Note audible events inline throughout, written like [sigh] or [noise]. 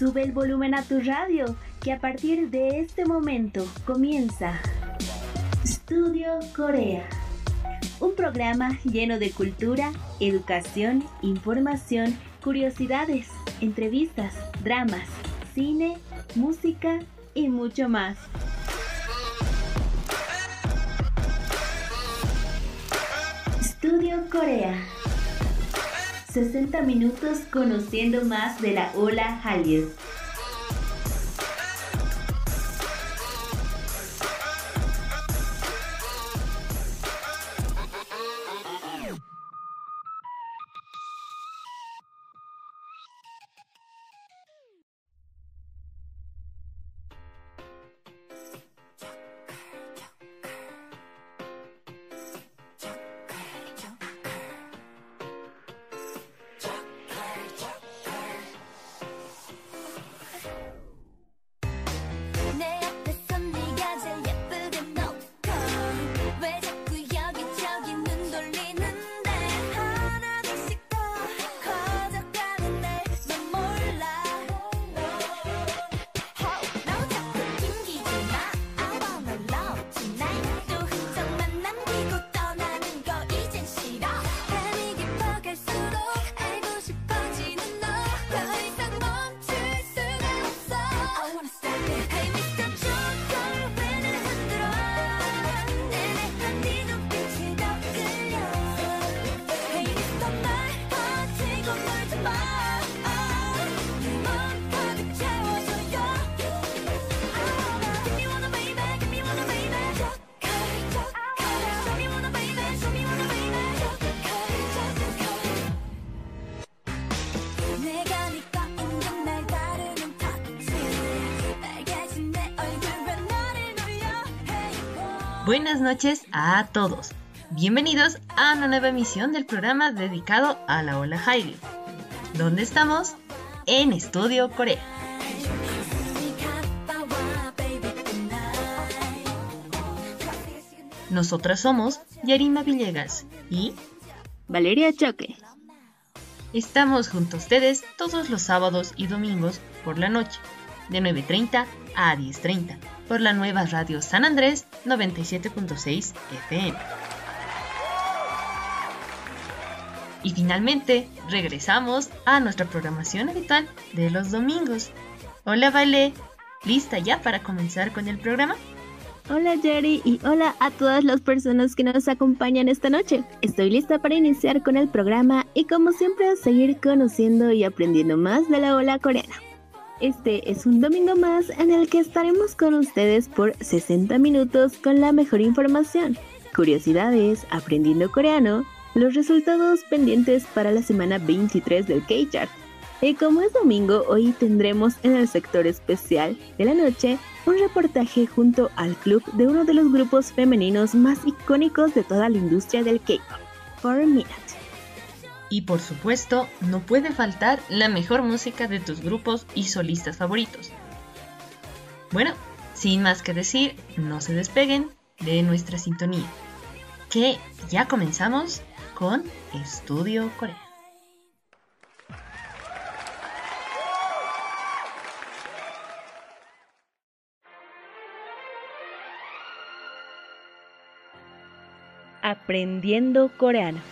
Sube el volumen a tu radio, que a partir de este momento comienza Estudio Corea. Un programa lleno de cultura, educación, información, curiosidades, entrevistas, dramas, cine, música y mucho más. Estudio Corea. 60 minutos conociendo más de la ola Hallyu. Buenas noches a todos. Bienvenidos a una nueva emisión del programa dedicado a la ola Hallyu. ¿Dónde estamos? En Estudio Corea. Nosotras somos Yarima Villegas y Valeria Choque. Estamos junto a ustedes todos los sábados y domingos por la noche, de 9.30 a 10.30 por la nueva radio San Andrés 97.6 FM. Y finalmente, regresamos a nuestra programación habitual de los domingos. Hola, Vale, ¿lista ya para comenzar con el programa? Hola Jerry y hola a todas las personas que nos acompañan esta noche. Estoy lista para iniciar con el programa y como siempre seguir conociendo y aprendiendo más de la ola coreana. Este es un domingo más en el que estaremos con ustedes por 60 minutos con la mejor información, curiosidades, aprendiendo coreano, los resultados pendientes para la semana 23 del K-Chart. Y como es domingo, hoy tendremos en el sector especial de la noche un reportaje junto al club de uno de los grupos femeninos más icónicos de toda la industria del K-pop. Y por supuesto, no puede faltar la mejor música de tus grupos y solistas favoritos. Bueno, sin más que decir, no se despeguen de nuestra sintonía, que ya comenzamos con Estudio Corea. Aprendiendo coreano.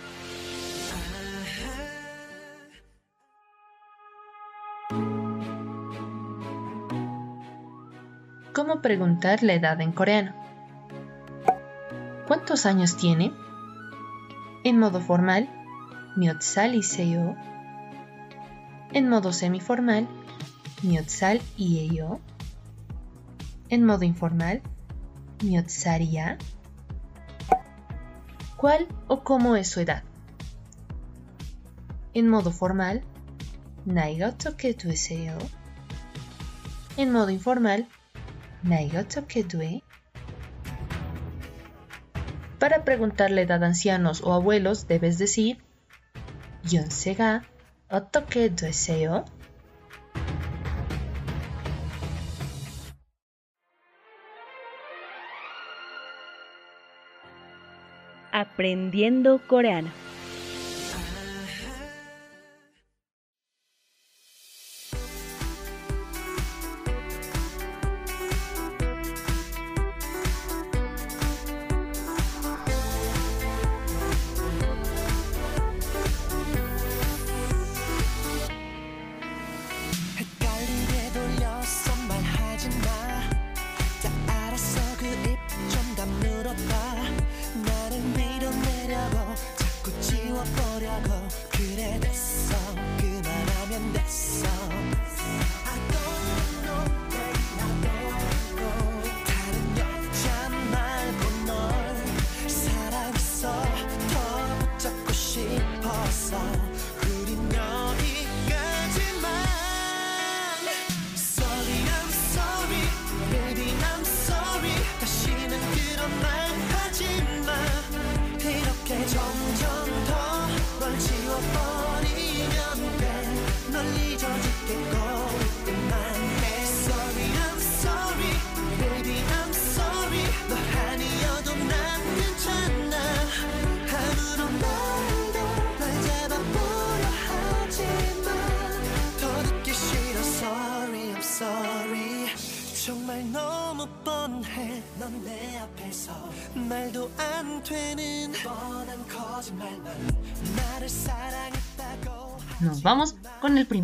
¿Cómo preguntar la edad en coreano? ¿Cuántos años tiene? En modo formal, Myotsal y seyo. En modo semiformal, Myotsal y eyo. En modo informal, ya. ¿Cuál o cómo es su edad? En modo formal, Naiga toke En modo informal, para preguntar la edad a ancianos o abuelos debes decir 연세가 어떻게 되세요? Aprendiendo coreano.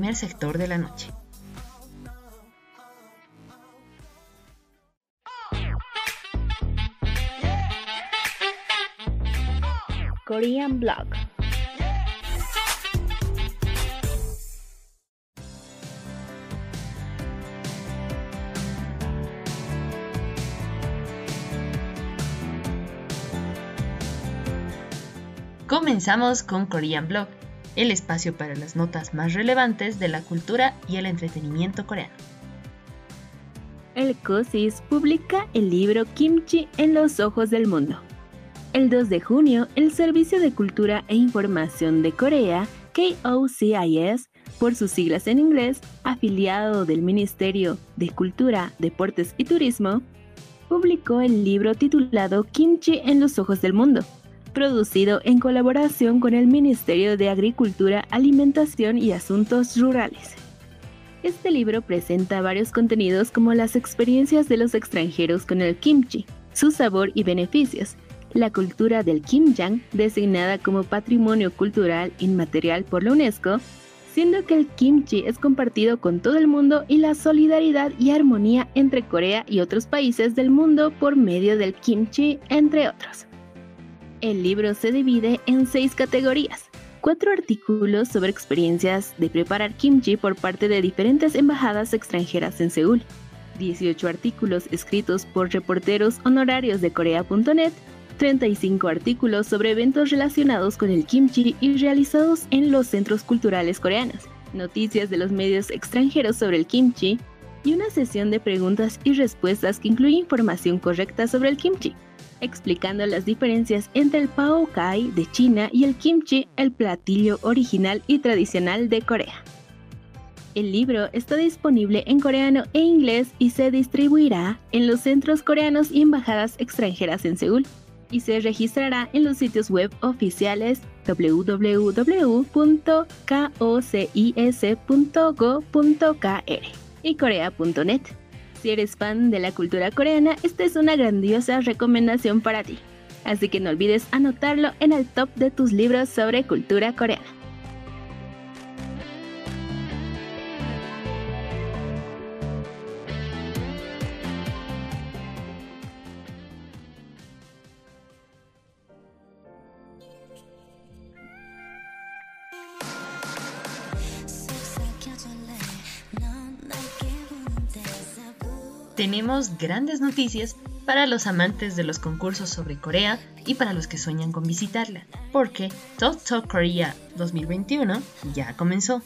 Primer sector de la noche. Korean Blog. Comenzamos con Korean Blog, el espacio para las notas más relevantes de la cultura y el entretenimiento coreano. El COSIS publica el libro Kimchi en los ojos del mundo. El 2 de junio, el Servicio de Cultura e Información de Corea, KOCIS, por sus siglas en inglés, afiliado del Ministerio de Cultura, Deportes y Turismo, publicó el libro titulado Kimchi en los ojos del mundo, producido en colaboración con el Ministerio de Agricultura, Alimentación y Asuntos Rurales. Este libro presenta varios contenidos como las experiencias de los extranjeros con el kimchi, su sabor y beneficios, la cultura del kimjang, designada como Patrimonio Cultural Inmaterial por la UNESCO, siendo que el kimchi es compartido con todo el mundo y la solidaridad y armonía entre Corea y otros países del mundo por medio del kimchi, entre otros. El libro se divide en seis categorías. Cuatro artículos sobre experiencias de preparar kimchi por parte de diferentes embajadas extranjeras en Seúl. 18 artículos escritos por reporteros honorarios de Corea.net 35 artículos sobre eventos relacionados con el kimchi y realizados en los centros culturales coreanos, noticias de los medios extranjeros sobre el kimchi y una sesión de preguntas y respuestas que incluye información correcta sobre el kimchi explicando las diferencias entre el pao kai de China y el kimchi, el platillo original y tradicional de Corea. El libro está disponible en coreano e inglés y se distribuirá en los centros coreanos y embajadas extranjeras en Seúl y se registrará en los sitios web oficiales www.kocis.go.kr y corea.net. Si eres fan de la cultura coreana, esta es una grandiosa recomendación para ti. Así que no olvides anotarlo en el top de tus libros sobre cultura coreana. Tenemos grandes noticias para los amantes de los concursos sobre Corea y para los que sueñan con visitarla, porque Talk Talk Korea 2021 ya comenzó.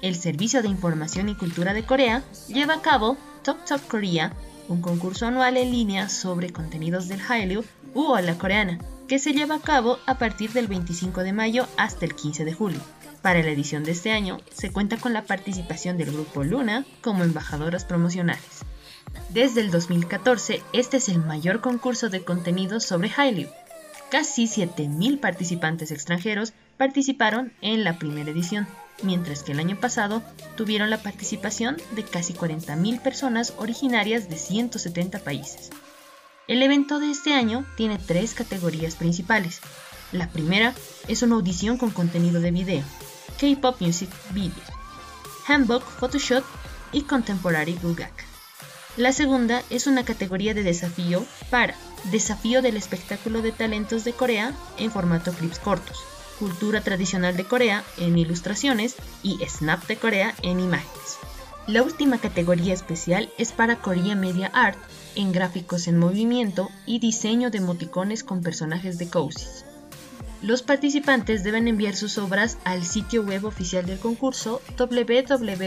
El Servicio de Información y Cultura de Corea lleva a cabo Talk Talk Korea, un concurso anual en línea sobre contenidos del Hallyu u la coreana, que se lleva a cabo a partir del 25 de mayo hasta el 15 de julio. Para la edición de este año se cuenta con la participación del grupo Luna como embajadoras promocionales. Desde el 2014, este es el mayor concurso de contenidos sobre Hallyu. Casi 7.000 participantes extranjeros participaron en la primera edición, mientras que el año pasado tuvieron la participación de casi 40.000 personas originarias de 170 países. El evento de este año tiene tres categorías principales. La primera es una audición con contenido de video, K-Pop Music Video, Handbook Photoshop y Contemporary Gugak. La segunda es una categoría de desafío para Desafío del espectáculo de talentos de Corea en formato clips cortos. Cultura Tradicional de Corea en ilustraciones y Snap de Corea en imágenes. La última categoría especial es para Korea Media Art en gráficos en movimiento y diseño de emoticones con personajes de cozies. Los participantes deben enviar sus obras al sitio web oficial del concurso www.korea.net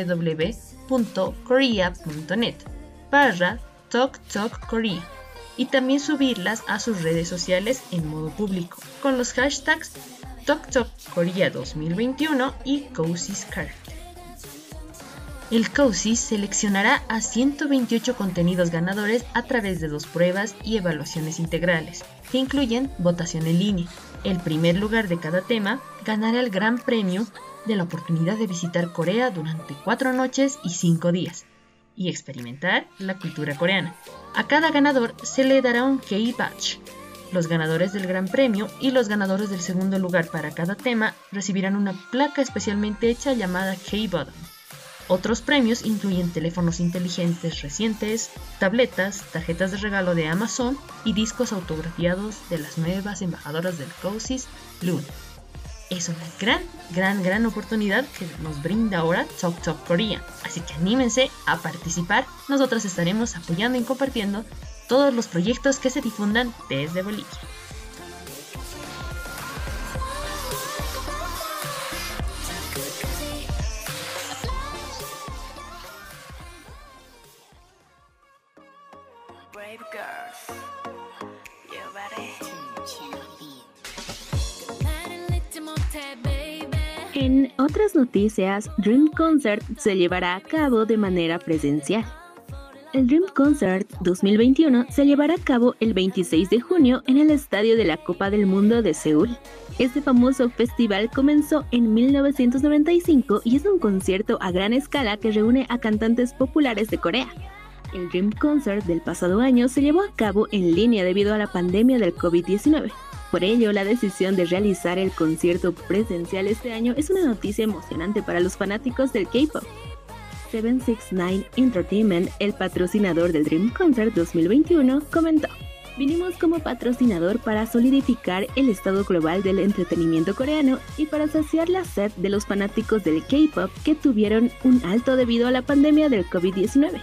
barra Talk Korea y también subirlas a sus redes sociales en modo público con los hashtags Korea 2021 y Cozy's El COSI seleccionará a 128 contenidos ganadores a través de dos pruebas y evaluaciones integrales, que incluyen votación en línea. El primer lugar de cada tema ganará el gran premio de la oportunidad de visitar Corea durante cuatro noches y cinco días y experimentar la cultura coreana. A cada ganador se le dará un K-Badge. Los ganadores del Gran Premio y los ganadores del segundo lugar para cada tema recibirán una placa especialmente hecha llamada K-Button. Otros premios incluyen teléfonos inteligentes recientes, tabletas, tarjetas de regalo de Amazon y discos autografiados de las nuevas embajadoras del COSIS, Luna es una gran, gran, gran oportunidad que nos brinda ahora Talk Talk Korea. Así que anímense a participar. Nosotros estaremos apoyando y compartiendo todos los proyectos que se difundan desde Bolivia. En otras noticias, Dream Concert se llevará a cabo de manera presencial. El Dream Concert 2021 se llevará a cabo el 26 de junio en el Estadio de la Copa del Mundo de Seúl. Este famoso festival comenzó en 1995 y es un concierto a gran escala que reúne a cantantes populares de Corea. El Dream Concert del pasado año se llevó a cabo en línea debido a la pandemia del COVID-19. Por ello, la decisión de realizar el concierto presencial este año es una noticia emocionante para los fanáticos del K-pop. 769 Entertainment, el patrocinador del Dream Concert 2021, comentó. Vinimos como patrocinador para solidificar el estado global del entretenimiento coreano y para saciar la sed de los fanáticos del K-pop que tuvieron un alto debido a la pandemia del COVID-19.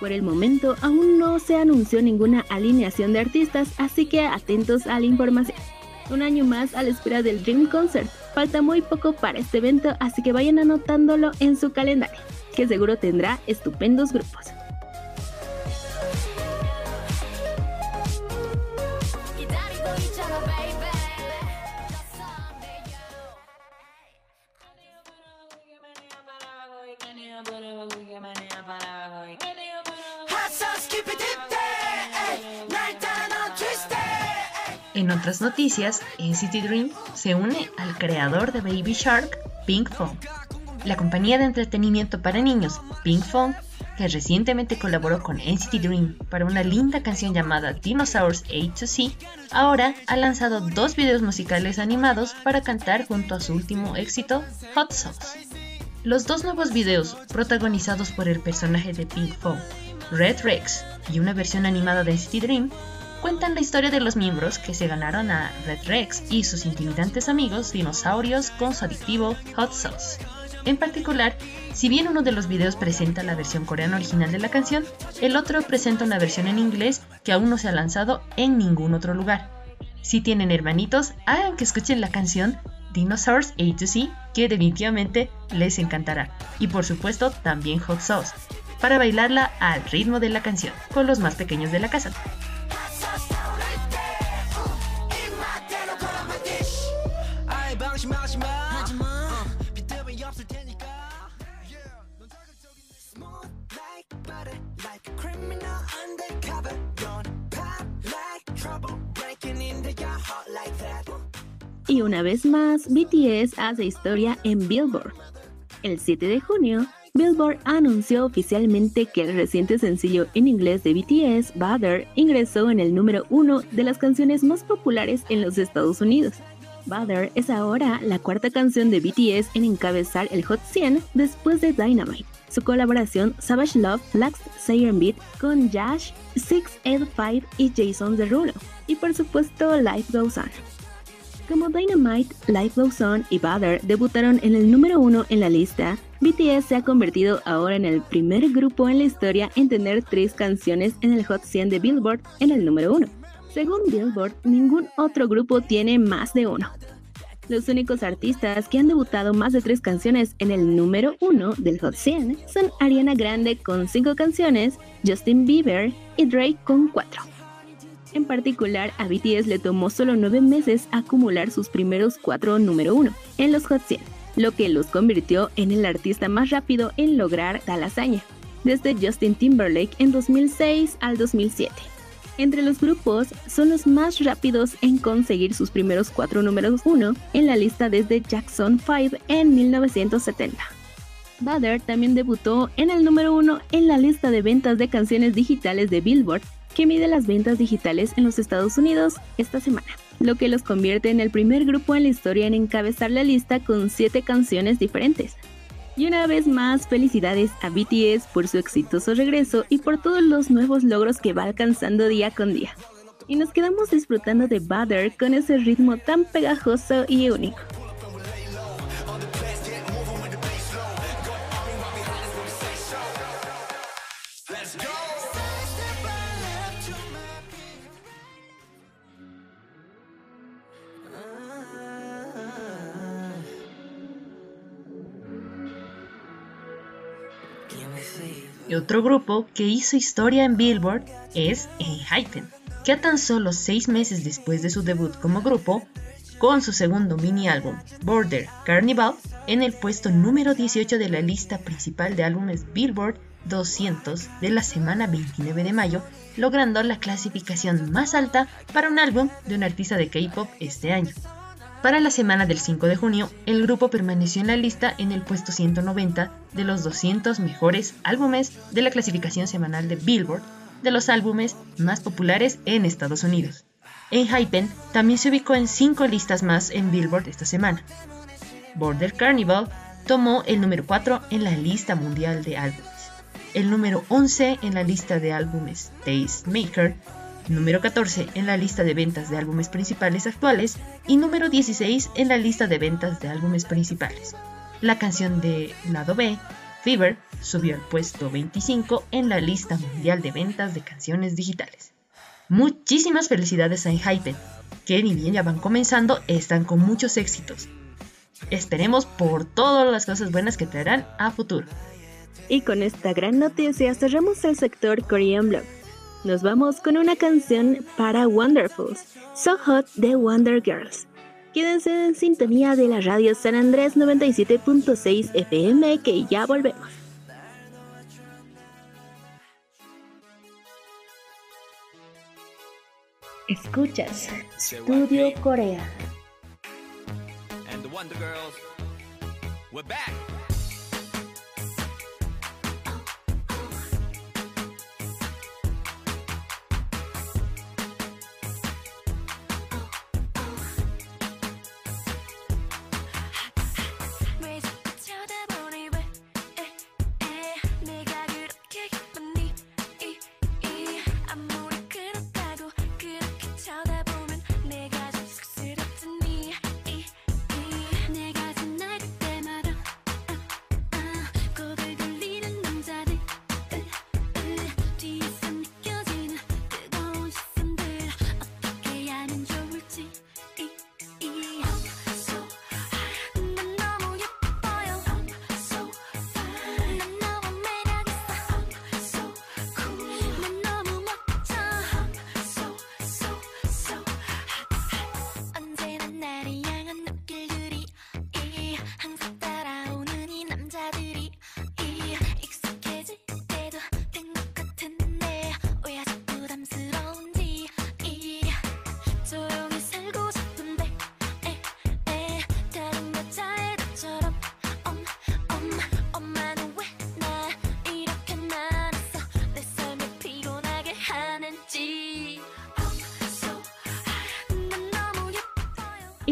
Por el momento aún no se anunció ninguna alineación de artistas, así que atentos a la información. Un año más a la espera del Dream Concert. Falta muy poco para este evento, así que vayan anotándolo en su calendario, que seguro tendrá estupendos grupos. En otras noticias, NCT Dream se une al creador de Baby Shark, Pink Fong. La compañía de entretenimiento para niños, Pink Fong, que recientemente colaboró con NCT Dream para una linda canción llamada Dinosaurs A to C, ahora ha lanzado dos videos musicales animados para cantar junto a su último éxito, Hot Sauce. Los dos nuevos videos, protagonizados por el personaje de Pink Fong, Red Rex, y una versión animada de NCT Dream, cuentan la historia de los miembros que se ganaron a Red Rex y sus intimidantes amigos dinosaurios con su adictivo Hot Sauce. En particular, si bien uno de los videos presenta la versión coreana original de la canción, el otro presenta una versión en inglés que aún no se ha lanzado en ningún otro lugar. Si tienen hermanitos, hagan que escuchen la canción Dinosaurs A to C, que definitivamente les encantará. Y por supuesto, también Hot Sauce, para bailarla al ritmo de la canción, con los más pequeños de la casa. Y una vez más, BTS hace historia en Billboard. El 7 de junio, Billboard anunció oficialmente que el reciente sencillo en inglés de BTS, Butter, ingresó en el número uno de las canciones más populares en los Estados Unidos. Butter es ahora la cuarta canción de BTS en encabezar el Hot 100 después de Dynamite. Su colaboración Savage Love Flax Siren Beat con Josh, 685 y Jason Derulo. Y por supuesto Life Goes On. Como Dynamite, Life Goes On y Butter debutaron en el número uno en la lista, BTS se ha convertido ahora en el primer grupo en la historia en tener tres canciones en el Hot 100 de Billboard en el número uno. Según Billboard, ningún otro grupo tiene más de uno. Los únicos artistas que han debutado más de tres canciones en el número uno del Hot 100 son Ariana Grande con cinco canciones, Justin Bieber y Drake con cuatro. En particular, a BTS le tomó solo 9 meses acumular sus primeros 4 número 1 en los Hot 100, lo que los convirtió en el artista más rápido en lograr tal hazaña, desde Justin Timberlake en 2006 al 2007. Entre los grupos, son los más rápidos en conseguir sus primeros 4 números 1 en la lista desde Jackson 5 en 1970. Butter también debutó en el número 1 en la lista de ventas de canciones digitales de Billboard que mide las ventas digitales en los Estados Unidos esta semana, lo que los convierte en el primer grupo en la historia en encabezar la lista con 7 canciones diferentes. Y una vez más, felicidades a BTS por su exitoso regreso y por todos los nuevos logros que va alcanzando día con día. Y nos quedamos disfrutando de Butter con ese ritmo tan pegajoso y único. Y otro grupo que hizo historia en Billboard es Enhypen, que a tan solo seis meses después de su debut como grupo, con su segundo mini álbum, Border Carnival, en el puesto número 18 de la lista principal de álbumes Billboard 200 de la semana 29 de mayo, logrando la clasificación más alta para un álbum de un artista de K-pop este año. Para la semana del 5 de junio, el grupo permaneció en la lista en el puesto 190 de los 200 mejores álbumes de la clasificación semanal de Billboard de los álbumes más populares en Estados Unidos. En Hypen también se ubicó en 5 listas más en Billboard esta semana. Border Carnival tomó el número 4 en la lista mundial de álbumes, el número 11 en la lista de álbumes Maker número 14 en la lista de ventas de álbumes principales actuales y número 16 en la lista de ventas de álbumes principales. La canción de lado B, Fever, subió al puesto 25 en la lista mundial de ventas de canciones digitales. Muchísimas felicidades a Enhypen, que ni bien ya van comenzando, están con muchos éxitos. Esperemos por todas las cosas buenas que traerán a futuro. Y con esta gran noticia cerramos el sector Korean Blog nos vamos con una canción para Wonderfuls, So Hot de Wonder Girls. Quédense en sintonía de la radio San Andrés 97.6 FM que ya volvemos. Escuchas Studio Corea.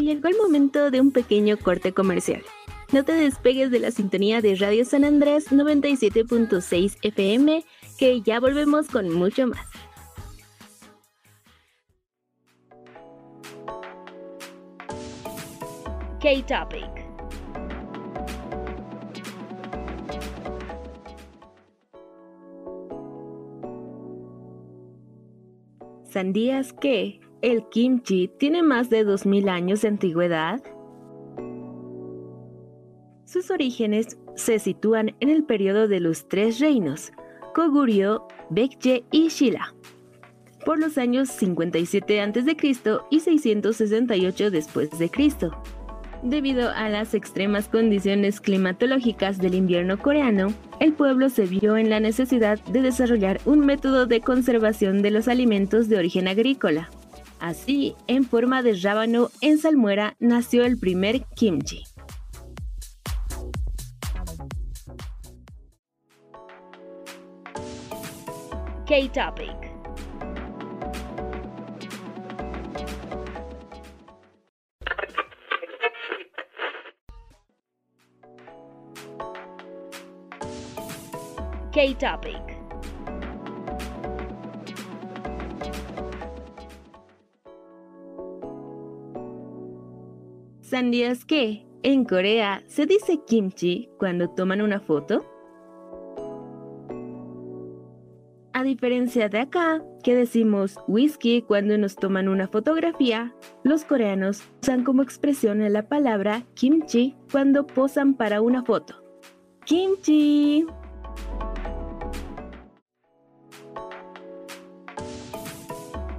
Llegó el momento de un pequeño corte comercial. No te despegues de la sintonía de Radio San Andrés 97.6 FM, que ya volvemos con mucho más. K-Topic. ¿Sandías que el kimchi tiene más de 2000 años de antigüedad? Sus orígenes se sitúan en el periodo de los tres reinos, Koguryo, Baekje y Shilla, por los años 57 a.C. y 668 después de Cristo. Debido a las extremas condiciones climatológicas del invierno coreano, el pueblo se vio en la necesidad de desarrollar un método de conservación de los alimentos de origen agrícola. Así, en forma de rábano en salmuera nació el primer kimchi. K-Topic. K-Topic. ¿Sabías que en Corea se dice kimchi cuando toman una foto? A diferencia de acá, que decimos whisky cuando nos toman una fotografía, los coreanos usan como expresión la palabra kimchi cuando posan para una foto. Kimchi.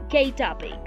K-Topic.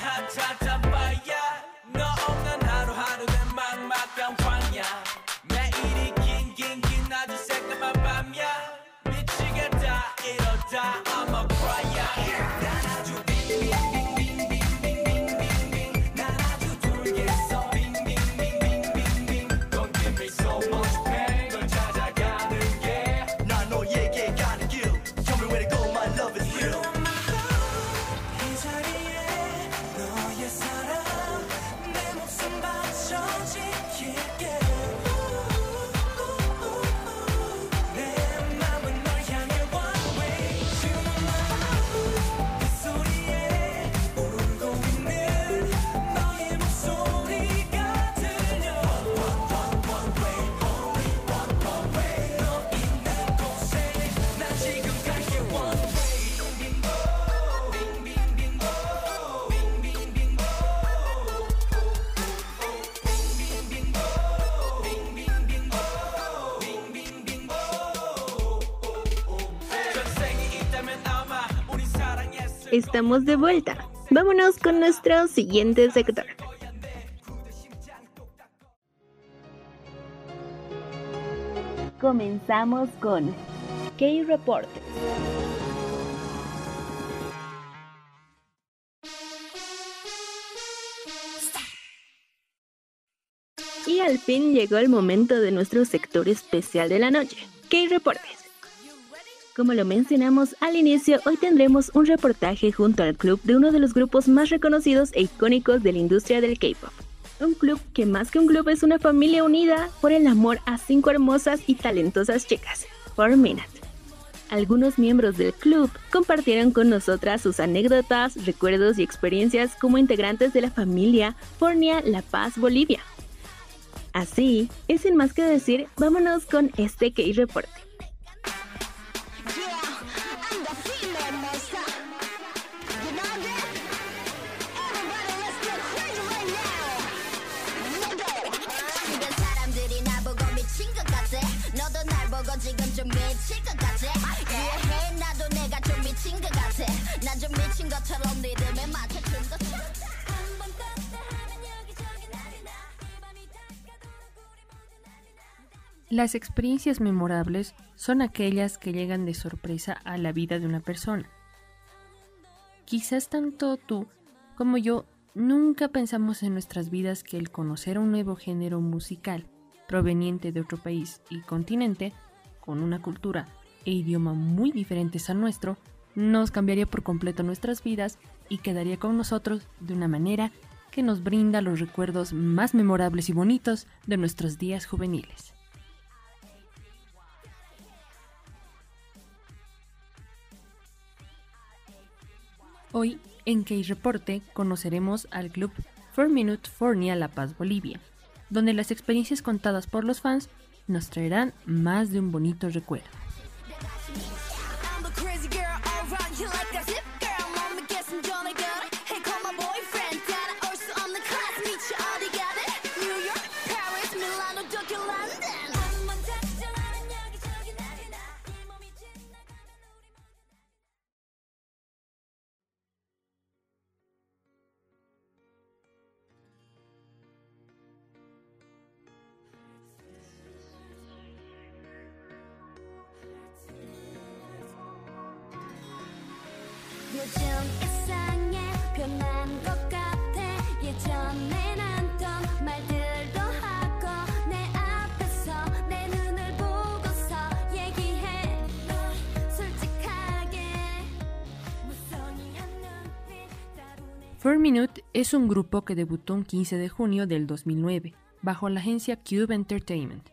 Estamos de vuelta. Vámonos con nuestro siguiente sector. Comenzamos con K-Reportes. Y al fin llegó el momento de nuestro sector especial de la noche, K-Reportes. Como lo mencionamos al inicio, hoy tendremos un reportaje junto al club de uno de los grupos más reconocidos e icónicos de la industria del K-pop. Un club que más que un club es una familia unida por el amor a cinco hermosas y talentosas chicas, 4 Minute. Algunos miembros del club compartieron con nosotras sus anécdotas, recuerdos y experiencias como integrantes de la familia Fornia La Paz Bolivia. Así, y sin más que decir, vámonos con este K 지금 좀 미칠 것 같아 이해해 나도 내가 좀 미친 것 같아 난 좀 미친 것처럼 리듬에 맞춰준 것처럼 한번 따뜻하면 여기저기 난리 나이 밤이 다가도록 우리 모두 난리 나 Las experiencias memorables son aquellas que llegan de sorpresa a la vida de una persona. Quizás tanto tú como yo nunca pensamos en nuestras vidas que el conocer un nuevo género musical proveniente de otro país y continente, con una cultura e idioma muy diferentes al nuestro, nos cambiaría por completo nuestras vidas y quedaría con nosotros de una manera que nos brinda los recuerdos más memorables y bonitos de nuestros días juveniles. Hoy, en K-Reporte, conoceremos al club 4 Minute Fornia La Paz Bolivia, donde las experiencias contadas por los fans nos traerán más de un bonito recuerdo. Four Minute es un grupo que debutó un 15 de junio del 2009 bajo la agencia Cube Entertainment.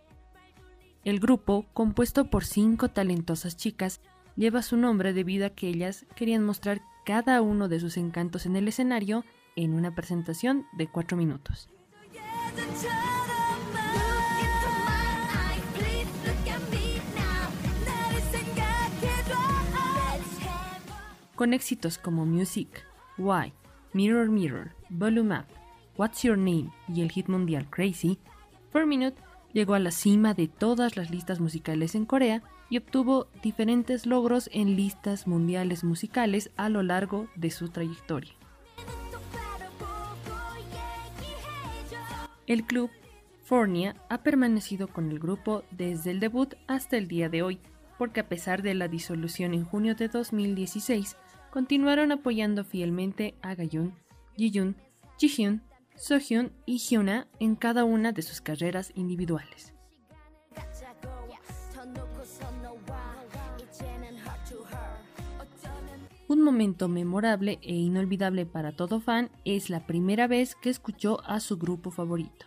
El grupo, compuesto por cinco talentosas chicas, lleva su nombre debido a que ellas querían mostrar cada uno de sus encantos en el escenario en una presentación de 4 minutos. Con éxitos como Music, Why, Mirror Mirror, Volume Up, What's Your Name y el hit mundial Crazy, 4 Minute llegó a la cima de todas las listas musicales en Corea y obtuvo diferentes logros en listas mundiales musicales a lo largo de su trayectoria. El club Fornia ha permanecido con el grupo desde el debut hasta el día de hoy, porque a pesar de la disolución en junio de 2016, continuaron apoyando fielmente a Gayun, Jiyun, Jihyun, Sohyun y Hyuna en cada una de sus carreras individuales. Un momento memorable e inolvidable para todo fan es la primera vez que escuchó a su grupo favorito.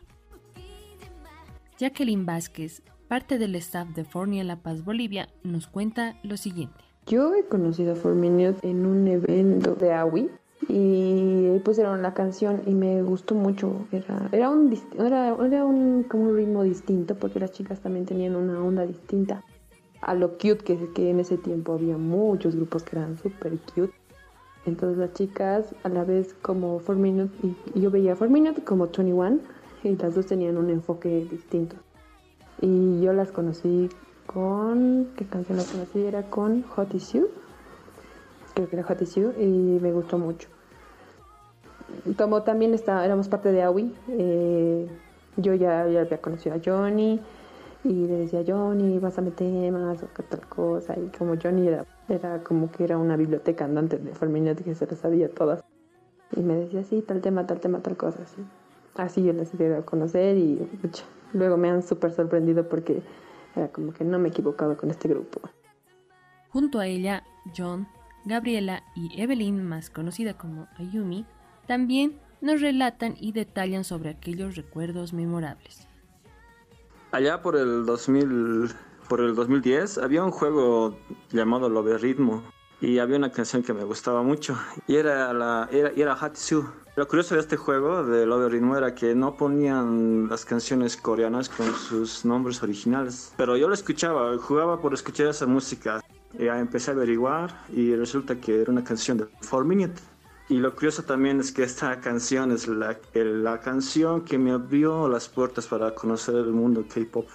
Jacqueline Vázquez, parte del staff de Fornia La Paz Bolivia, nos cuenta lo siguiente. Yo he conocido a 4 Minute en un evento de AWI y pusieron la canción y me gustó mucho. Era, era, un, era, era un, como un ritmo distinto porque las chicas también tenían una onda distinta a lo cute que, que en ese tiempo había muchos grupos que eran súper cute. Entonces las chicas a la vez como 4 Minute y, y yo veía a 4 Minute como 21 y las dos tenían un enfoque distinto. Y yo las conocí con, ¿qué canción las conocí? Era con Hot Is You, creo que era Hot Is You, y me gustó mucho. Como también está, éramos parte de AWI, eh, yo ya, ya había conocido a Johnny, y le decía, Johnny, vas a meter más o qué tal cosa, y como Johnny era, era como que era una biblioteca andante de Forminet que se las sabía todas. Y me decía, sí, tal tema, tal tema, tal cosa, así. Así yo las he a conocer y pucha, luego me han súper sorprendido porque era como que no me he equivocado con este grupo. Junto a ella, John, Gabriela y Evelyn, más conocida como Ayumi, también nos relatan y detallan sobre aquellos recuerdos memorables. Allá por el 2000, por el 2010 había un juego llamado Logaritmo y había una canción que me gustaba mucho y era la era, era Hatsu. Lo curioso de este juego de Logaritmo era que no ponían las canciones coreanas con sus nombres originales, pero yo lo escuchaba, jugaba por escuchar esa música. Y empecé a averiguar y resulta que era una canción de 4 Minute. Y lo curioso también es que esta canción es la, la canción que me abrió las puertas para conocer el mundo K-pop.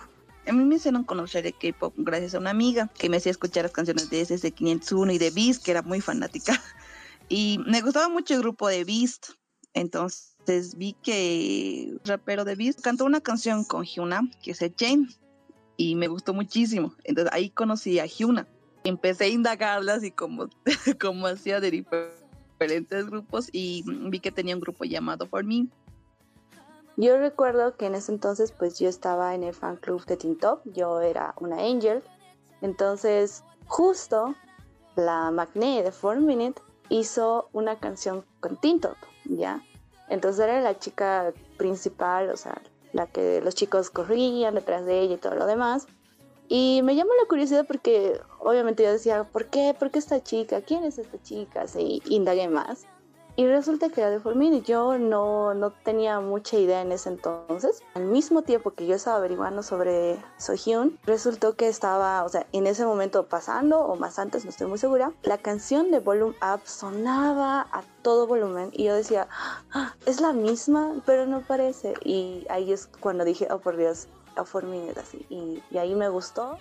A mí me hicieron conocer el K-pop gracias a una amiga que me hacía escuchar las canciones de SS 501 y de Beast, que era muy fanática. [laughs] Y me gustaba mucho el grupo de Beast. Entonces vi que el rapero de Beast cantó una canción con Hyuna, que es Jane, y me gustó muchísimo. Entonces ahí conocí a Hyuna. Empecé a indagarlas y como, [laughs] como hacía de diferentes grupos y vi que tenía un grupo llamado For Me. Yo recuerdo que en ese entonces pues yo estaba en el fan club de Teen Top, yo era una angel, entonces justo la Magné de 4 Minute hizo una canción con Tinto, ¿ya? Entonces era la chica principal, o sea, la que los chicos corrían detrás de ella y todo lo demás. Y me llamó la curiosidad porque obviamente yo decía, ¿por qué? ¿Por qué esta chica? ¿Quién es esta chica? Así indagué más. Y resulta que era de Formin y yo no, no tenía mucha idea en ese entonces. Al mismo tiempo que yo estaba averiguando sobre Sohyun, resultó que estaba, o sea, en ese momento pasando, o más antes, no estoy muy segura, la canción de Volume Up sonaba a todo volumen y yo decía, "Ah, es la misma, pero no parece. Y ahí es cuando dije, oh por Dios, a Formin es así. Y, y ahí me gustó.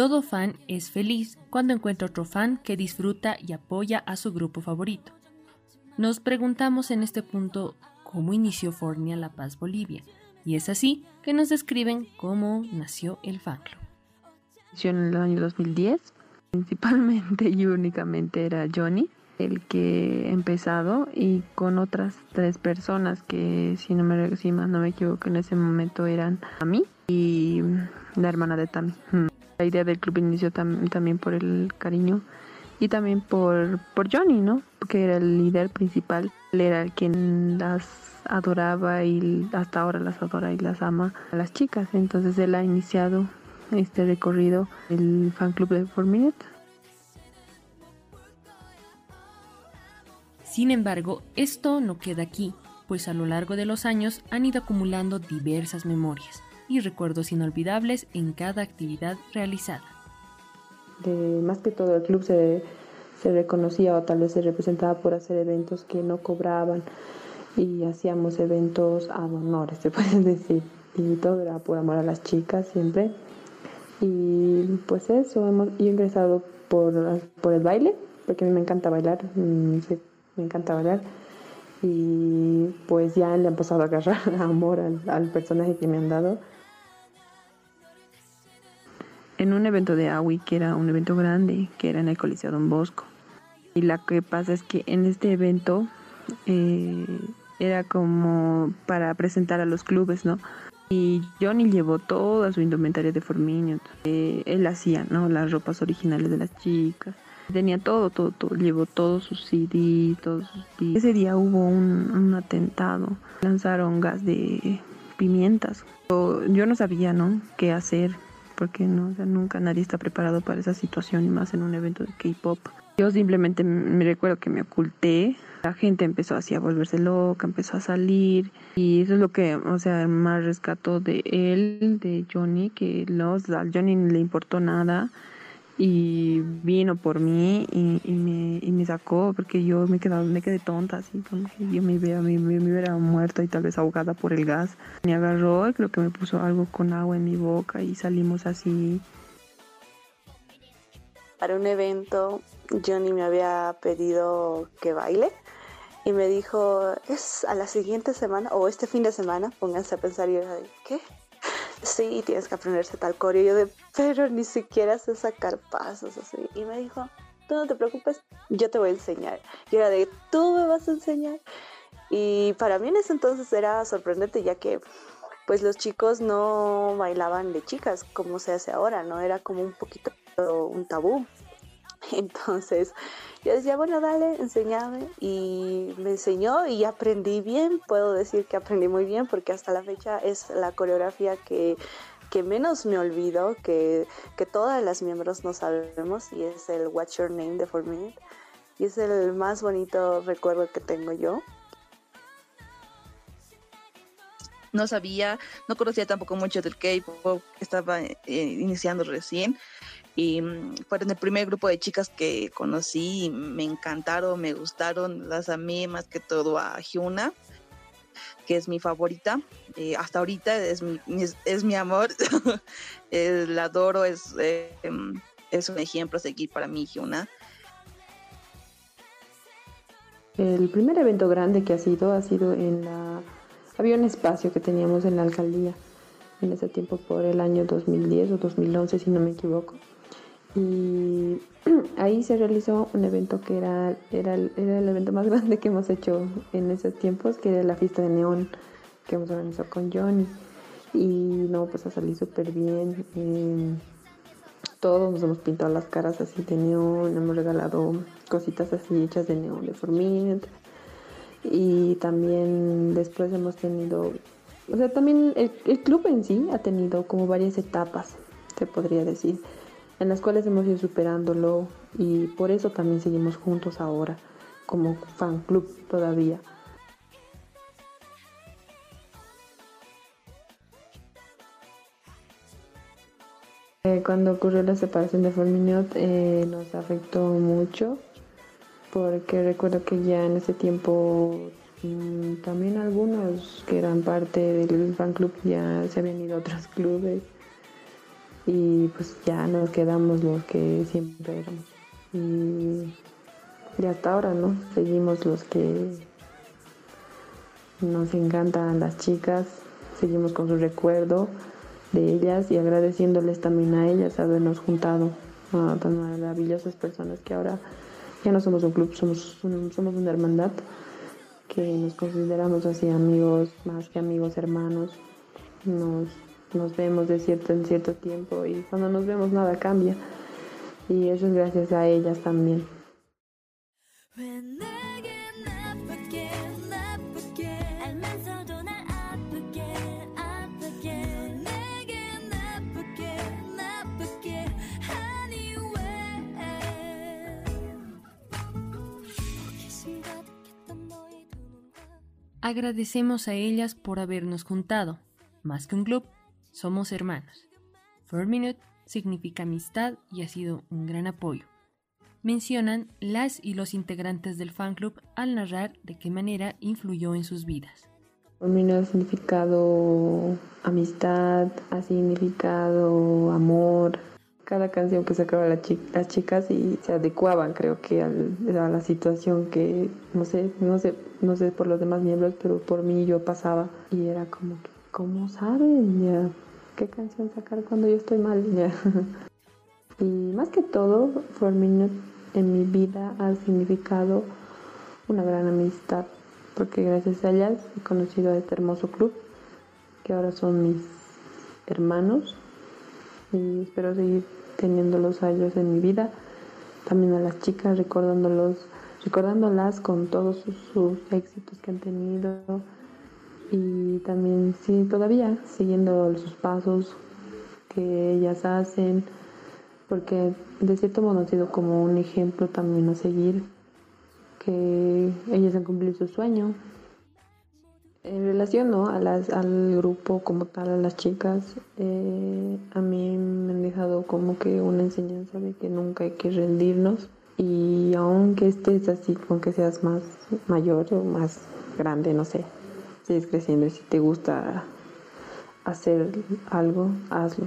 Todo fan es feliz cuando encuentra otro fan que disfruta y apoya a su grupo favorito. Nos preguntamos en este punto cómo inició Fornia La Paz Bolivia, y es así que nos describen cómo nació el fan club. En el año 2010. Principalmente y únicamente era Johnny el que ha empezado y con otras tres personas que si no me si no me equivoco en ese momento eran a mí y la hermana de Tami. La idea del club inició tam- también por el cariño y también por, por Johnny, ¿no? Que era el líder principal, él era el quien las adoraba y hasta ahora las adora y las ama a las chicas. Entonces él ha iniciado este recorrido, el fan club de 4 Minute. Sin embargo, esto no queda aquí, pues a lo largo de los años han ido acumulando diversas memorias y recuerdos inolvidables en cada actividad realizada. de más que todo el club se, se reconocía o tal vez se representaba por hacer eventos que no cobraban y hacíamos eventos a honores, se [laughs] puede decir. Y todo era por amor a las chicas siempre. Y pues eso, hemos, yo he ingresado por, por el baile, porque a mí me encanta bailar, mm, sí, me encanta bailar. Y pues ya le han pasado a agarrar [laughs] amor al, al personaje que me han dado en un evento de AWI, que era un evento grande, que era en el Coliseo Don Bosco. Y lo que pasa es que en este evento eh, era como para presentar a los clubes, ¿no? Y Johnny llevó toda su indumentaria de Forminio. Eh, él hacía, ¿no? Las ropas originales de las chicas. Tenía todo, todo, todo. Llevó todos sus CD, todos sus. Ese día hubo un, un atentado. Lanzaron gas de pimientas. Yo, yo no sabía, ¿no? Qué hacer porque no, o sea, nunca nadie está preparado para esa situación y más en un evento de K-pop. Yo simplemente me recuerdo que me oculté, la gente empezó así a volverse loca, empezó a salir y eso es lo que, o sea, más rescató de él, de Johnny, que los, a Johnny no le importó nada y vino por mí y, y me, y me sacó porque yo me quedaba, me quedé tonta así, como que yo me, hubiera- me, me, hubiera muerto y tal vez ahogada por el gas. Me agarró y creo que me puso algo con agua en mi boca y salimos así Para un evento, Johnny me había pedido que baile y me dijo, es a la siguiente semana o este fin de semana, pónganse a pensar y yo de, ¿qué? Sí, tienes que aprenderse tal coreo. Y yo de, pero ni siquiera sé sacar pasos así. Y me dijo, tú no te preocupes, yo te voy a enseñar. Y era de, tú me vas a enseñar. Y para mí en ese entonces era sorprendente ya que pues los chicos no bailaban de chicas como se hace ahora, ¿no? Era como un poquito un tabú. [laughs] Entonces yo decía, bueno, dale, enséñame. Y me enseñó y aprendí bien. Puedo decir que aprendí muy bien porque hasta la fecha es la coreografía que, que menos me olvido, que, que todas las miembros no sabemos y es el What's Your Name de 4 Minute. Y es el más bonito recuerdo que tengo yo. no sabía, no conocía tampoco mucho del K-pop, estaba eh, iniciando recién. Y mm, fueron el primer grupo de chicas que conocí, y me encantaron, me gustaron, las amé más que todo a Hyuna, que es mi favorita. Eh, hasta ahorita es mi, es, mi amor, [laughs] Eh, la adoro, es, eh, em, es un ejemplo a seguir para mí, Hyuna. El primer evento grande que ha sido ha sido en la... Había un espacio que teníamos en la alcaldía en ese tiempo por el año 2010 o 2011 si no me equivoco. Y [clears throat] ahí se realizó un evento que era, era, era el evento más [laughs] grande que hemos hecho en esos tiempos, que era la fiesta de neón que hemos organizado con Johnny. y no, pues ha salido súper bien. eh, todos nos hemos pintado las caras así de neón, hemos regalado cositas así hechas de neón de Forminet. Y también después hemos tenido, o sea, también el, el club en sí ha tenido como varias etapas, se podría decir, en las cuales hemos ido superándolo y por eso también seguimos juntos ahora, como fan club todavía. Eh, Cuando ocurrió la separación de Forminot eh, nos afectó mucho porque recuerdo que ya en ese tiempo mm, también algunos que eran parte del fan club ya se habían ido a otros clubes y pues ya nos quedamos los que siempre éramos y, y hasta ahora no seguimos los que nos encantan las chicas seguimos con su recuerdo de ellas y agradeciéndoles también a ellas habernos juntado a tan maravillosas personas que ahora ya no somos un club, somos, somos una hermandad que nos consideramos así amigos, más que amigos, hermanos. Nos, nos vemos de cierto en cierto tiempo y cuando nos vemos nada cambia. Y eso es gracias a ellas también. Agradecemos a ellas por habernos juntado. Más que un club, somos hermanos. For Minute significa amistad y ha sido un gran apoyo. Mencionan las y los integrantes del fan club al narrar de qué manera influyó en sus vidas. Mí no ha significado amistad, ha significado amor. Cada canción que sacaba la chi- las chicas y se adecuaban, creo que al- a la situación que, no sé, no sé, no sé por los demás miembros, pero por mí yo pasaba y era como que, ¿cómo saben ya qué canción sacar cuando yo estoy mal? Ya. [laughs] Y más que todo, For Minute en mi vida ha significado una gran amistad, porque gracias a ellas he conocido a este hermoso club, que ahora son mis hermanos, y espero seguir teniéndolos a ellos en mi vida, también a las chicas, recordándolos, recordándolas con todos sus, sus éxitos que han tenido, y también, sí, todavía siguiendo sus pasos que ellas hacen, porque de cierto modo han sido como un ejemplo también a seguir, que ellas han cumplido su sueño. En relación ¿no? a las, al grupo como tal, a las chicas, eh, a mí me han dejado como que una enseñanza de que nunca hay que rendirnos y aunque estés así, aunque seas más mayor o más grande, no sé, sigues creciendo y si te gusta hacer algo, hazlo.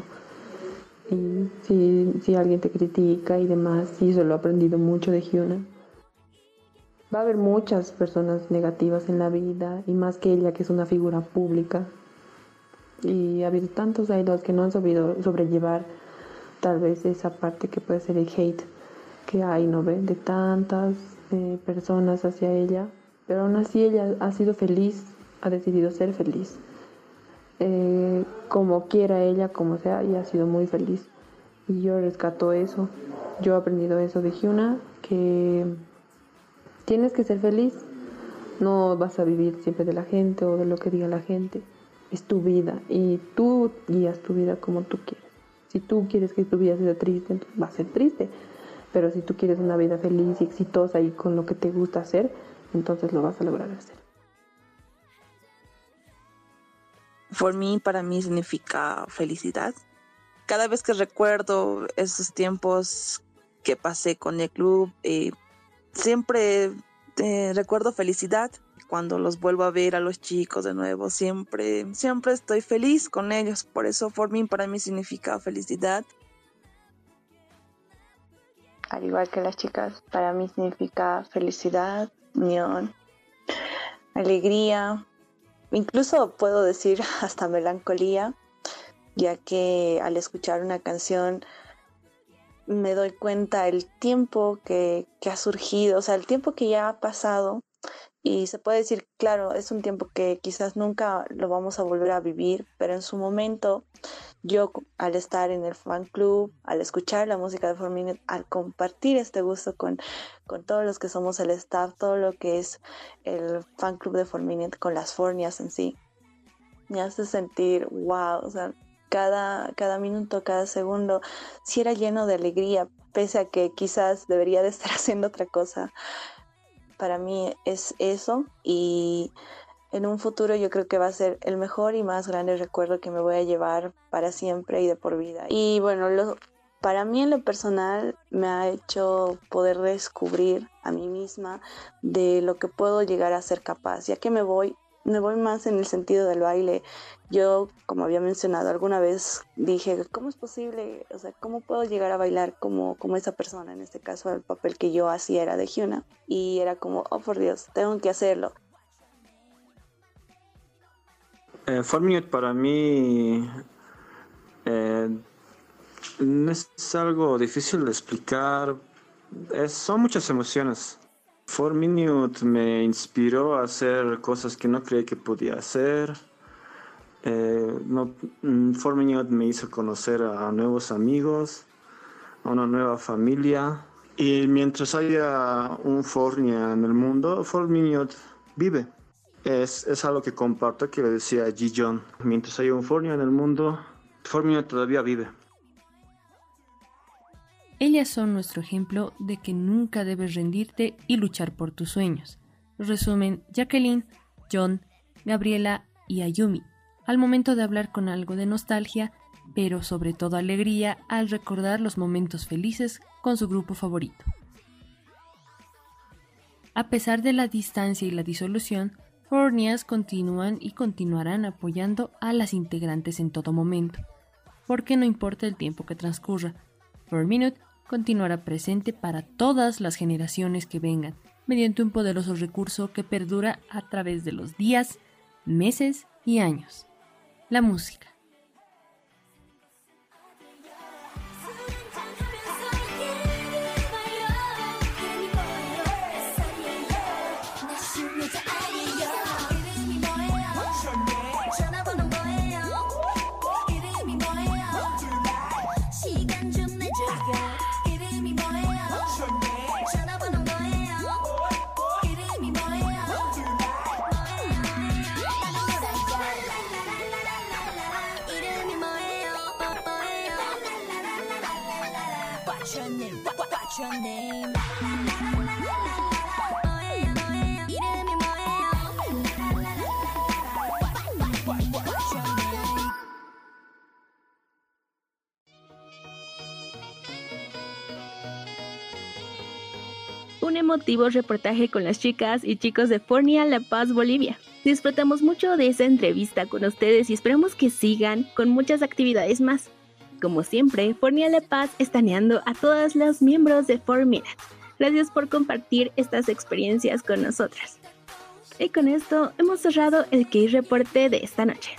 Y si, si alguien te critica y demás, y eso lo he aprendido mucho de Hyuna. Va a haber muchas personas negativas en la vida, y más que ella, que es una figura pública. Y ha habido tantos idols que no han sabido sobrellevar tal vez esa parte que puede ser el hate que hay, ¿no ve? De tantas eh, personas hacia ella. Pero aún así ella ha sido feliz, ha decidido ser feliz eh, como quiera ella, como sea, y ha sido muy feliz. Y yo rescato eso. Yo he aprendido eso de Hyuna, que tienes que ser feliz. No vas a vivir siempre de la gente o de lo que diga la gente. Es tu vida y tú guías tu vida como tú quieres. Si tú quieres que tu vida sea triste, entonces va a ser triste. Pero si tú quieres una vida feliz y exitosa y con lo que te gusta hacer, entonces lo vas a lograr hacer. For me, para mí significa felicidad. Cada vez que recuerdo esos tiempos que pasé con el club, eh, siempre eh, recuerdo felicidad. Cuando los vuelvo a ver a los chicos de nuevo, siempre, siempre estoy feliz con ellos. Por eso, For me, para mí significa felicidad. Al igual que las chicas, para mí significa felicidad, unión, alegría, incluso puedo decir [laughs] hasta melancolía, ya que al escuchar una canción me doy cuenta el tiempo que, que ha surgido, o sea, el tiempo que ya ha pasado Y se puede decir, claro, es un tiempo que quizás nunca lo vamos a volver a vivir, pero en su momento yo al estar en el fan club, al escuchar la música de 4Minute, al compartir este gusto con, con todos los que somos el staff, todo lo que es el fan club de 4Minute, con las fornias en sí, me hace sentir, wow, o sea, cada, cada minuto, cada segundo, si era lleno de alegría, pese a que quizás debería de estar [laughs] haciendo otra cosa para mí es eso y en un futuro yo creo que va a ser el mejor y más grande recuerdo que me voy a llevar para siempre y de por vida. Y bueno, lo, para mí en lo personal me ha hecho poder descubrir a mí misma de lo que puedo llegar a ser capaz, ya que me voy me voy más en el sentido del baile. Yo, como había mencionado alguna vez, dije, ¿cómo es posible? O sea, ¿cómo puedo llegar a bailar como, como esa persona? En este caso, el papel que yo hacía era de Hyuna. Y era como, oh por Dios, tengo que hacerlo. Eh, Four Minute para mí eh, es algo difícil de explicar. Son muchas emociones. Four Minute me inspiró a hacer cosas que no creí que podía hacer. Eh, no, mm, Four Minute me hizo conocer a nuevos amigos, a una nueva familia. Y mientras haya un Fornia en el mundo, Four Minute vive. Es, es algo que comparto, que le decía Ji John. Mientras haya un Fornia en el mundo, Four Minute todavía vive. Ellas son nuestro ejemplo de que nunca debes rendirte y luchar por tus sueños. Resumen Jacqueline, John, Gabriela y Ayumi, al momento de hablar con algo de nostalgia, pero sobre todo alegría al recordar los momentos felices con su grupo favorito. A pesar de la distancia y la disolución, Fornias continúan y continuarán apoyando a las integrantes en todo momento, porque no importa el tiempo que transcurra, For Minute continuará presente para todas las generaciones que vengan, mediante un poderoso recurso que perdura a través de los días, meses y años. La música. Emotivo reportaje con las chicas y chicos de Fornia La Paz, Bolivia. Disfrutamos mucho de esa entrevista con ustedes y esperamos que sigan con muchas actividades más. Como siempre, Fornia La Paz estaneando a todos los miembros de Formina. Gracias por compartir estas experiencias con nosotras. Y con esto hemos cerrado el Key Reporte de esta noche.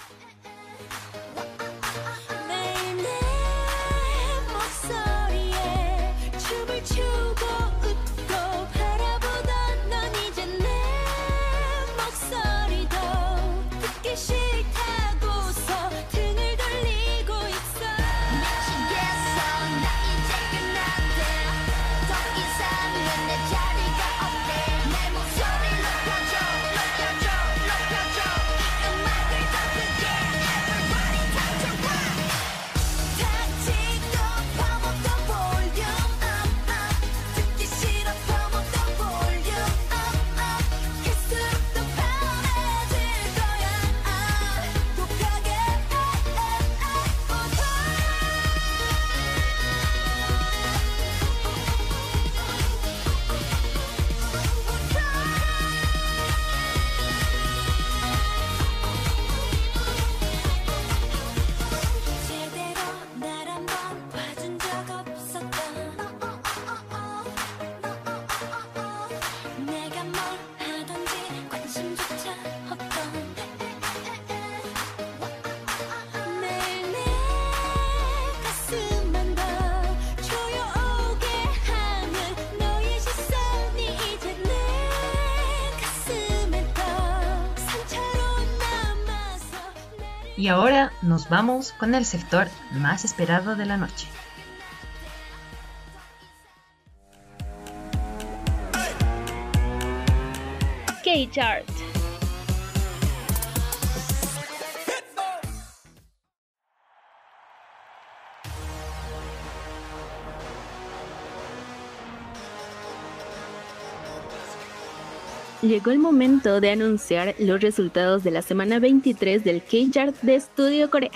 Y ahora nos vamos con el sector más esperado de la noche. K-Chart. Llegó el momento de anunciar los resultados de la semana 23 del K-Chart de Estudio Corea.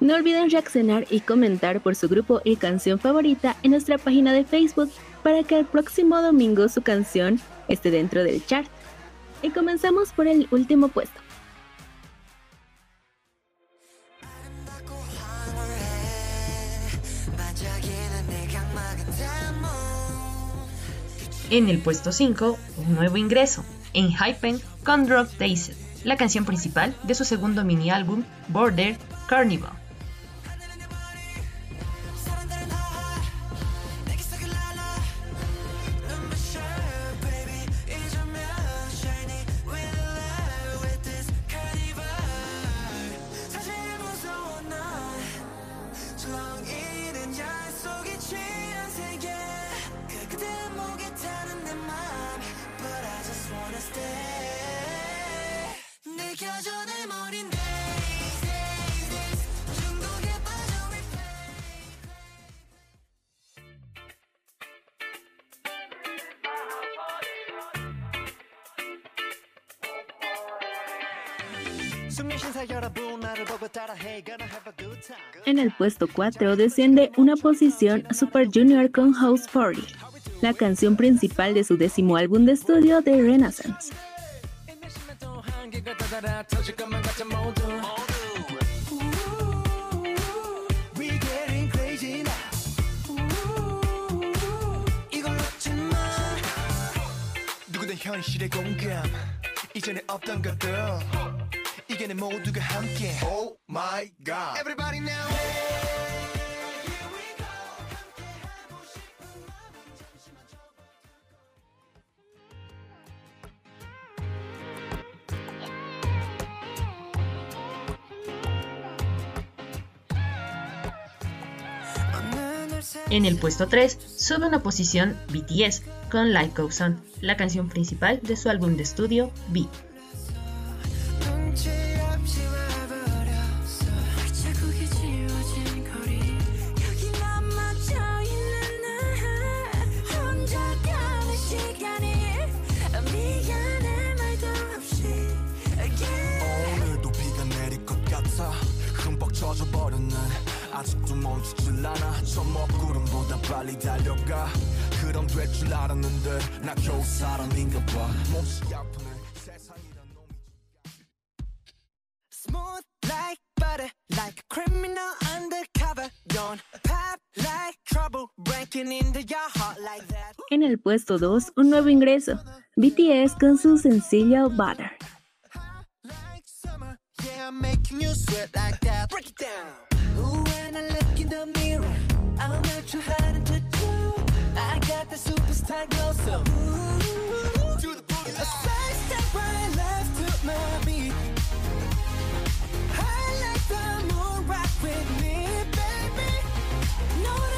No olviden reaccionar y comentar por su grupo y canción favorita en nuestra página de Facebook para que el próximo domingo su canción esté dentro del chart. Y comenzamos por el último puesto. En el puesto 5, un nuevo ingreso, en Hypen con Drop Days, la canción principal de su segundo mini álbum Border Carnival. En el puesto 4 desciende una posición Super Junior con House Party, la canción principal de su décimo álbum de estudio The Renaissance. 누구든 현실의 공감 이전에 없던 것들 이겨내 모두가 함께 Oh my god Everybody now En el puesto 3 sube una posición BTS con Life Goes On, la canción principal de su álbum de estudio B. 아직도 멈추질 않아 저 먹구름보다 빨리 달려가 그럼 될 줄 알았는데 나 겨우 사람인가 봐 몹시 아프네 세상이란 놈이 Smooth like butter, like a criminal undercover. Don't pop like trouble, breaking into your heart like that. En el puesto 2, un nuevo ingreso, BTS con su sencillo Butter. Like summer, yeah, I'm making you sweat like that. Break it down. When I look in the mirror, I'm not too hard to do. I got the superstar glow, so ooh, do the boogie. A side step right left to my beat. Like the moon rock with me, baby. Know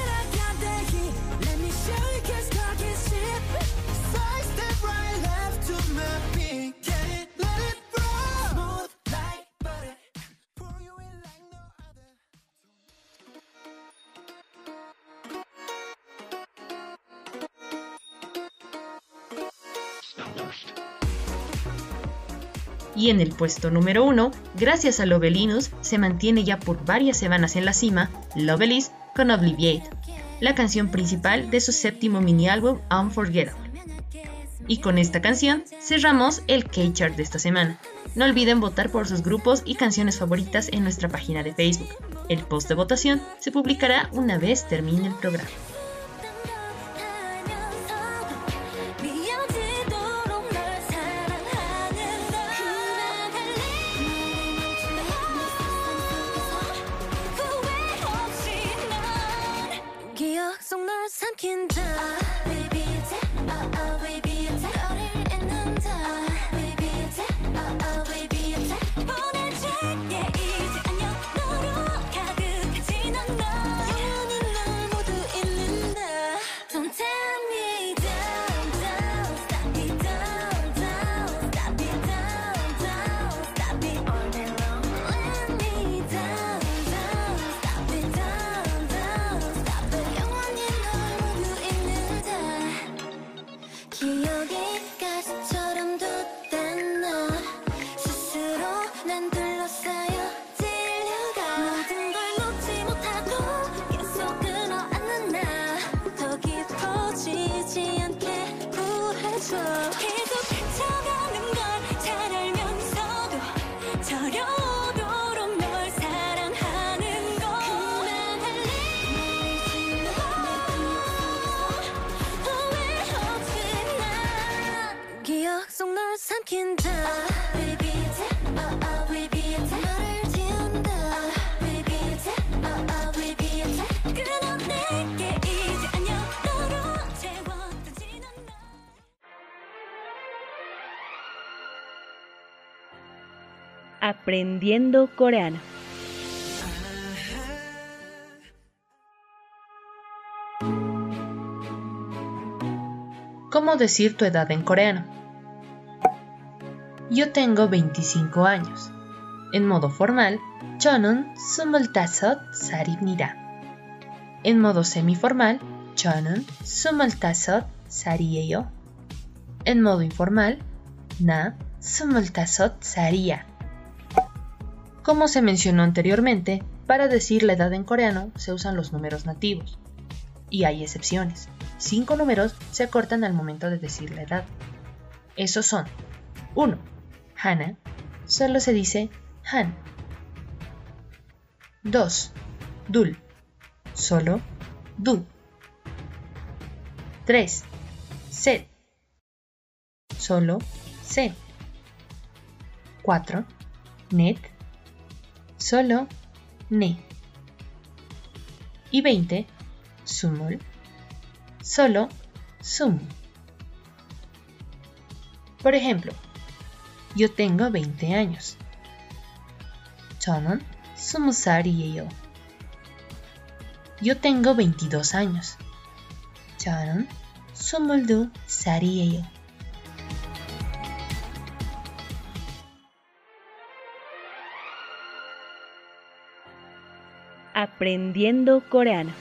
Y en el puesto número 1, gracias a Lovelinus, se mantiene ya por varias semanas en la cima Lovelis con Obliviate, la canción principal de su séptimo mini álbum Unforgettable. Y con esta canción cerramos el K-Chart de esta semana. No olviden votar por sus grupos y canciones favoritas en nuestra página de Facebook. El post de votación se publicará una vez termine el programa. In the. Aprendiendo Coreano. ¿Cómo decir tu edad en coreano? Yo tengo 25 años. En modo formal, 저는 25살입니다. En modo semiformal, 저는 25살이에요. En modo informal, 나 25살이야. Como se mencionó anteriormente, para decir la edad en coreano se usan los números nativos. Y hay excepciones. Cinco números se acortan al momento de decir la edad. Esos son 1. Hana, solo se dice Han. 2. Dul, solo Du. 3. Set, solo Se. 4. Net, solo Ne. Y 20. Sumul, solo Sum. Por ejemplo, yo tengo 20 años. 저는 20살이에요. Yo tengo 22 años. 저는 22살이에요. Aprendiendo Coreano.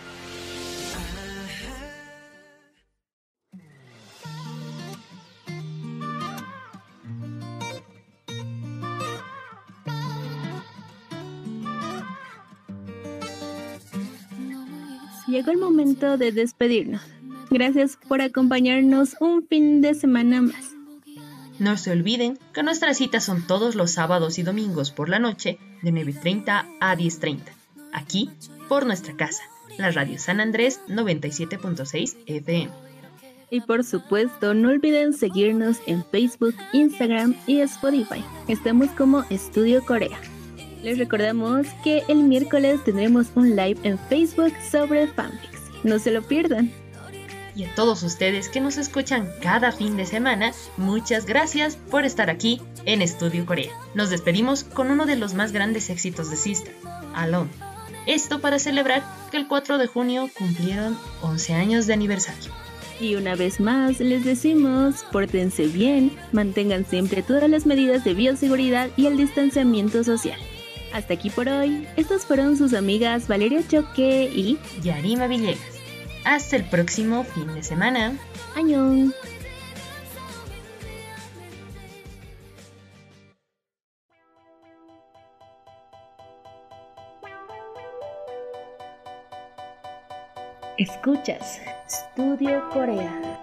Llegó el momento de despedirnos. Gracias por acompañarnos un fin de semana más. No se olviden que nuestras citas son todos los sábados y domingos por la noche de 9.30 a 10.30, aquí por nuestra casa, la Radio San Andrés 97.6 FM. Y por supuesto, no olviden seguirnos en Facebook, Instagram y Spotify. Estamos como Estudio Corea. Les recordamos que el miércoles tendremos un live en Facebook sobre fanfics. No se lo pierdan. Y a todos ustedes que nos escuchan cada fin de semana, muchas gracias por estar aquí en Estudio Corea. Nos despedimos con uno de los más grandes éxitos de Sista, Alone. Esto para celebrar que el 4 de junio cumplieron 11 años de aniversario. Y una vez más les decimos, pórtense bien, mantengan siempre todas las medidas de bioseguridad y el distanciamiento social. Hasta aquí por hoy, estas fueron sus amigas Valeria Choque y Yarima Villegas. Hasta el próximo fin de semana. Añón. Escuchas Studio Corea.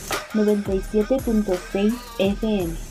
97.6 FM.